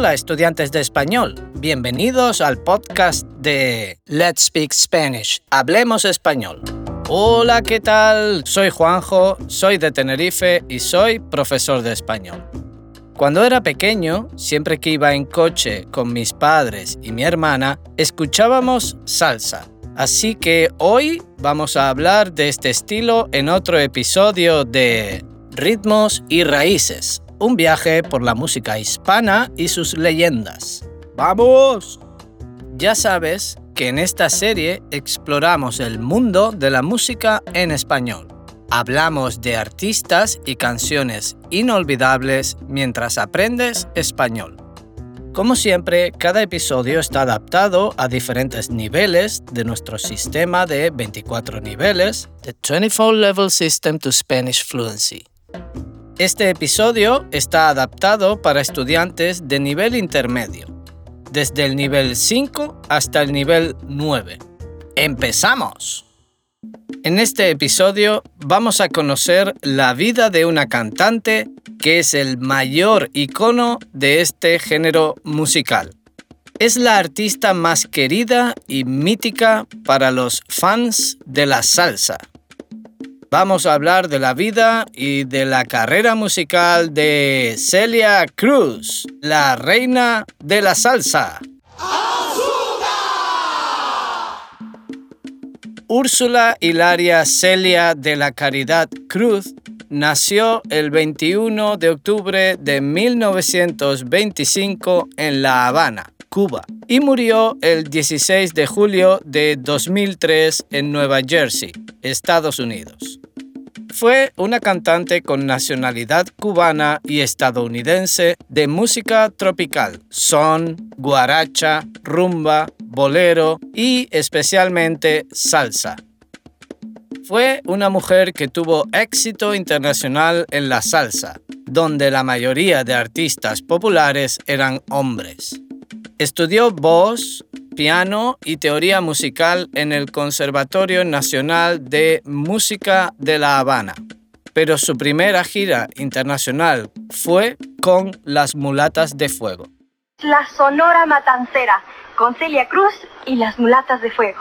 Hola estudiantes de español, bienvenidos al podcast de Let's Speak Spanish, Hablemos Español. Hola, ¿qué tal? Soy Juanjo, soy de Tenerife y soy profesor de español. Cuando era pequeño, siempre que iba en coche con mis padres y mi hermana, escuchábamos salsa. Así que hoy vamos a hablar de este estilo en otro episodio de Ritmos y Raíces, un viaje por la música hispana y sus leyendas. ¡Vamos! Ya sabes que en esta serie exploramos el mundo de la música en español. Hablamos de artistas y canciones inolvidables mientras aprendes español. Como siempre, cada episodio está adaptado a diferentes niveles de nuestro sistema de 24 niveles, The 24 Level System to Spanish Fluency. Este episodio está adaptado para estudiantes de nivel intermedio, desde el nivel 5 hasta el nivel 9. ¡Empezamos! En este episodio vamos a conocer la vida de una cantante que es el mayor icono de este género musical. Es la artista más querida y mítica para los fans de la salsa vamos a hablar de la vida y de la carrera musical de Celia Cruz, la reina de la salsa. Úrsula Hilaria Celia de la Caridad Cruz nació el 21 de octubre de 1925 en La Habana, Cuba, y murió el 16 de julio de 2003 en Nueva Jersey, Estados Unidos. Fue una cantante con nacionalidad cubana y estadounidense de música tropical, son, guaracha, rumba, bolero y especialmente salsa. Fue una mujer que tuvo éxito internacional en la salsa, donde la mayoría de artistas populares eran hombres. Estudió voz, piano y teoría musical en el Conservatorio Nacional de Música de La Habana, pero su primera gira internacional fue con Las Mulatas de Fuego. La Sonora Matancera, con Celia Cruz y Las Mulatas de Fuego.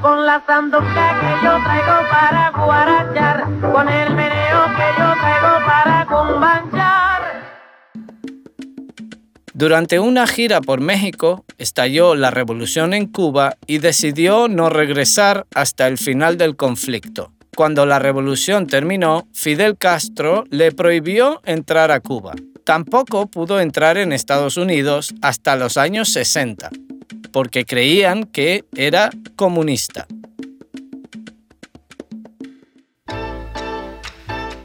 Con la sandoca que yo traigo para guarachar, con el meneo Durante una gira por México, estalló la revolución en Cuba y decidió no regresar hasta el final del conflicto. Cuando la revolución terminó, Fidel Castro le prohibió entrar a Cuba. Tampoco pudo entrar en Estados Unidos hasta los años 60, porque creían que era comunista.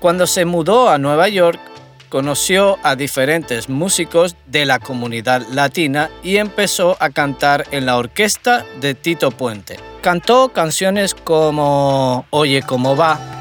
Cuando se mudó a Nueva York, conoció a diferentes músicos de la comunidad latina y empezó a cantar en la orquesta de Tito Puente. Cantó canciones como Oye cómo va,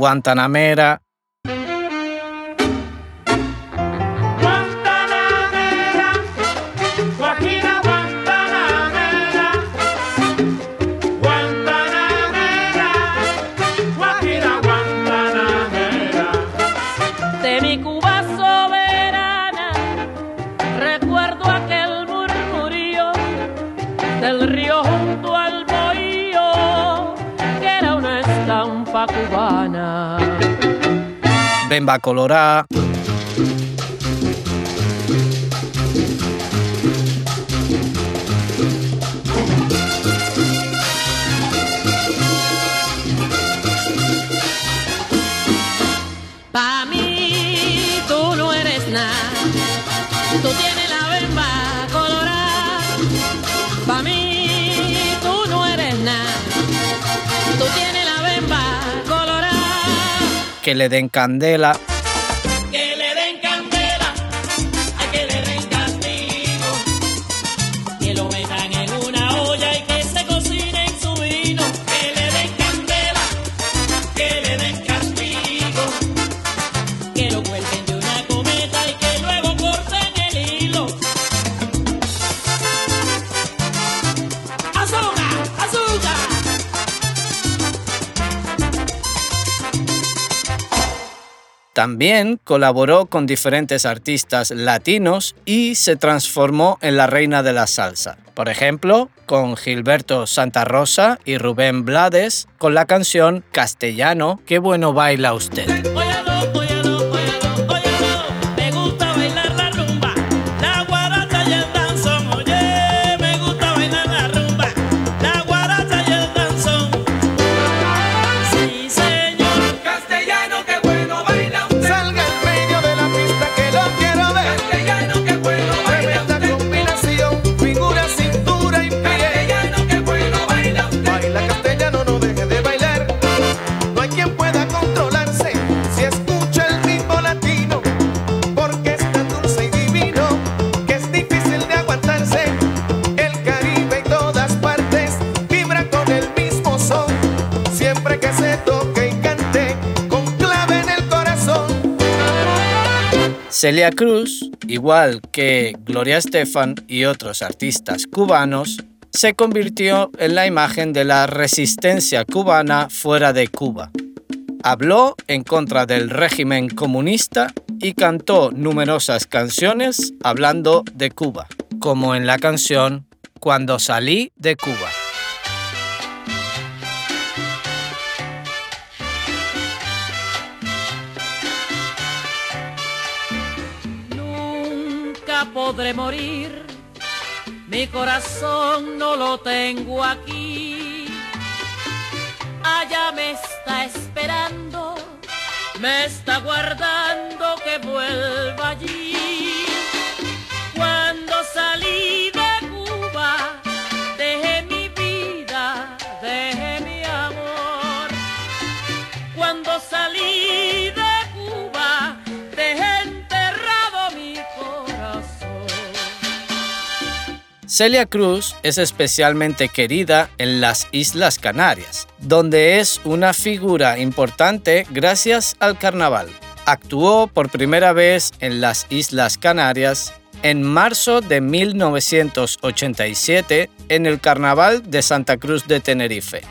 Guantanamera, Guantanamera, Guajira Guantanamera, Guantanamera, Guajira Guantanamera. De mi bemba colorada. Pa' que le den candela. También colaboró con diferentes artistas latinos y se transformó en la reina de la salsa. Por ejemplo, con Gilberto Santa Rosa y Rubén Blades con la canción Castellano, qué bueno baila usted. Celia Cruz, igual que Gloria Estefan y otros artistas cubanos, se convirtió en la imagen de la resistencia cubana fuera de Cuba. Habló en contra del régimen comunista y cantó numerosas canciones hablando de Cuba, como en la canción Cuando salí de Cuba. Podré morir, mi corazón no lo tengo aquí. Allá me está esperando, me está guardando que vuelva allí. Celia Cruz es especialmente querida en las Islas Canarias, donde es una figura importante gracias al carnaval. Actuó por primera vez en las Islas Canarias en marzo de 1987 en el Carnaval de Santa Cruz de Tenerife,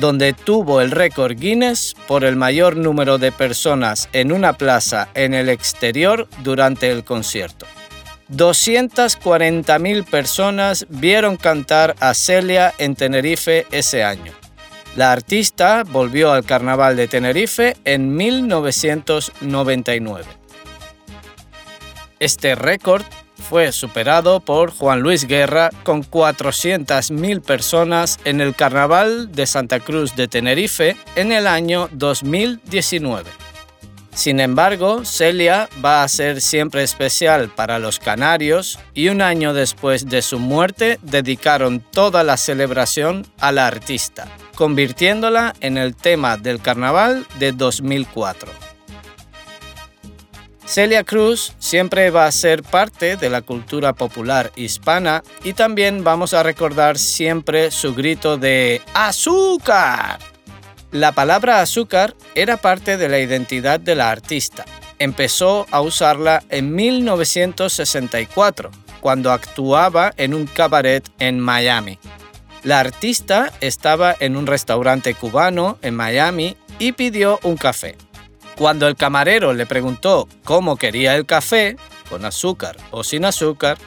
donde tuvo el récord Guinness por el mayor número de personas en una plaza en el exterior durante el concierto. 240.000 personas vieron cantar a Celia en Tenerife ese año. La artista volvió al Carnaval de Tenerife en 1999. Este récord fue superado por Juan Luis Guerra con 400.000 personas en el Carnaval de Santa Cruz de Tenerife en el año 2019. Sin embargo, Celia va a ser siempre especial para los canarios y un año después de su muerte dedicaron toda la celebración a la artista, convirtiéndola en el tema del carnaval de 2004. Celia Cruz siempre va a ser parte de la cultura popular hispana y también vamos a recordar siempre su grito de ¡Azúcar! La palabra azúcar era parte de la identidad de la artista. Empezó a usarla en 1964, cuando actuaba en un cabaret en Miami. La artista estaba en un restaurante cubano en Miami y pidió un café. Cuando el camarero le preguntó cómo quería el café, con azúcar o sin azúcar,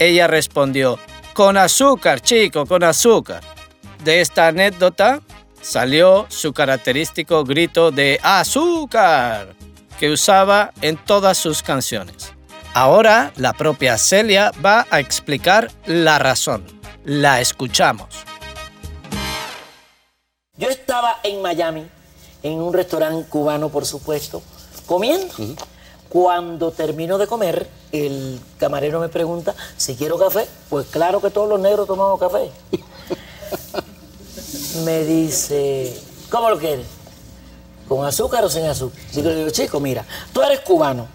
ella respondió, con azúcar, chico, con azúcar. De esta anécdota salió su característico grito de azúcar, que usaba en todas sus canciones. Ahora la propia Celia va a explicar la razón. La escuchamos. Yo estaba en Miami, en un restaurante cubano, por supuesto, comiendo. Cuando termino de comer, el camarero me pregunta si quiero café. Pues claro que todos los negros tomamos café. me dice, ¿cómo lo quieres? ¿Con azúcar o sin azúcar? Digo, le digo, chico, mira, tú eres cubano.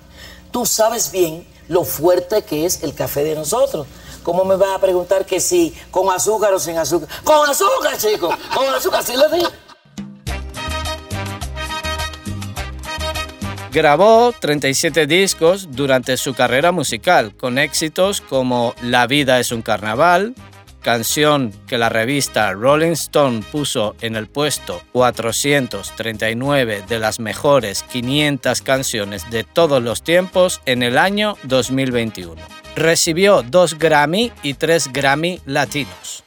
Tú sabes bien lo fuerte que es el café de nosotros. ¿Cómo me vas a preguntar que si con azúcar o sin azúcar? Con azúcar, chico. Con azúcar, sí lo digo. Grabó 37 discos durante su carrera musical, con éxitos como La vida es un carnaval, canción que la revista Rolling Stone puso en el puesto 439 de las mejores 500 canciones de todos los tiempos en el año 2021. Recibió dos Grammy y tres Grammy latinos.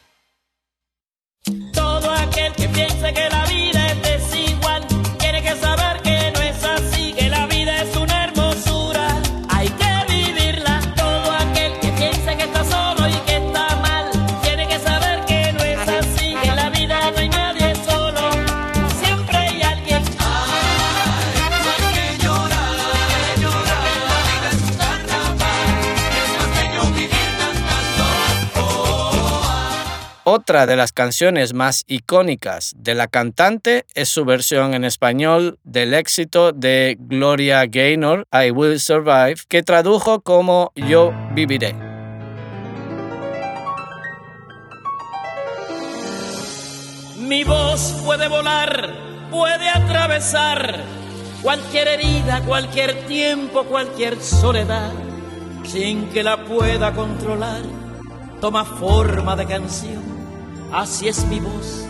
Otra de las canciones más icónicas de la cantante es su versión en español del éxito de Gloria Gaynor, I Will Survive, que tradujo como Yo viviré. Mi voz puede volar, puede atravesar cualquier herida, cualquier tiempo, cualquier soledad, sin que la pueda controlar. Toma forma de canción, así es mi voz,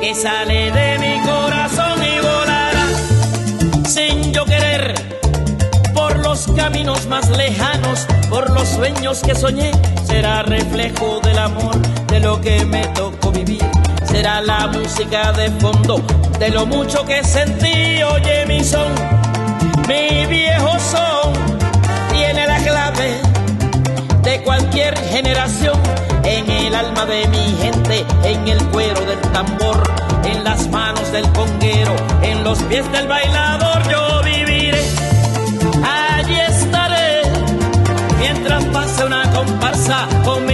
que sale de mi corazón y volará sin yo querer por los caminos más lejanos, por los sueños que soñé, será reflejo del amor, de lo que me tocó vivir. Será la música de fondo, de lo mucho que sentí, oye mi son, mi viejo son, tiene la clave de cualquier generación, en el alma de mi gente, en el cuero del tambor, en las manos del conguero, en los pies del bailador, yo viviré allí estaré. Mientras pase una comparsa, con mi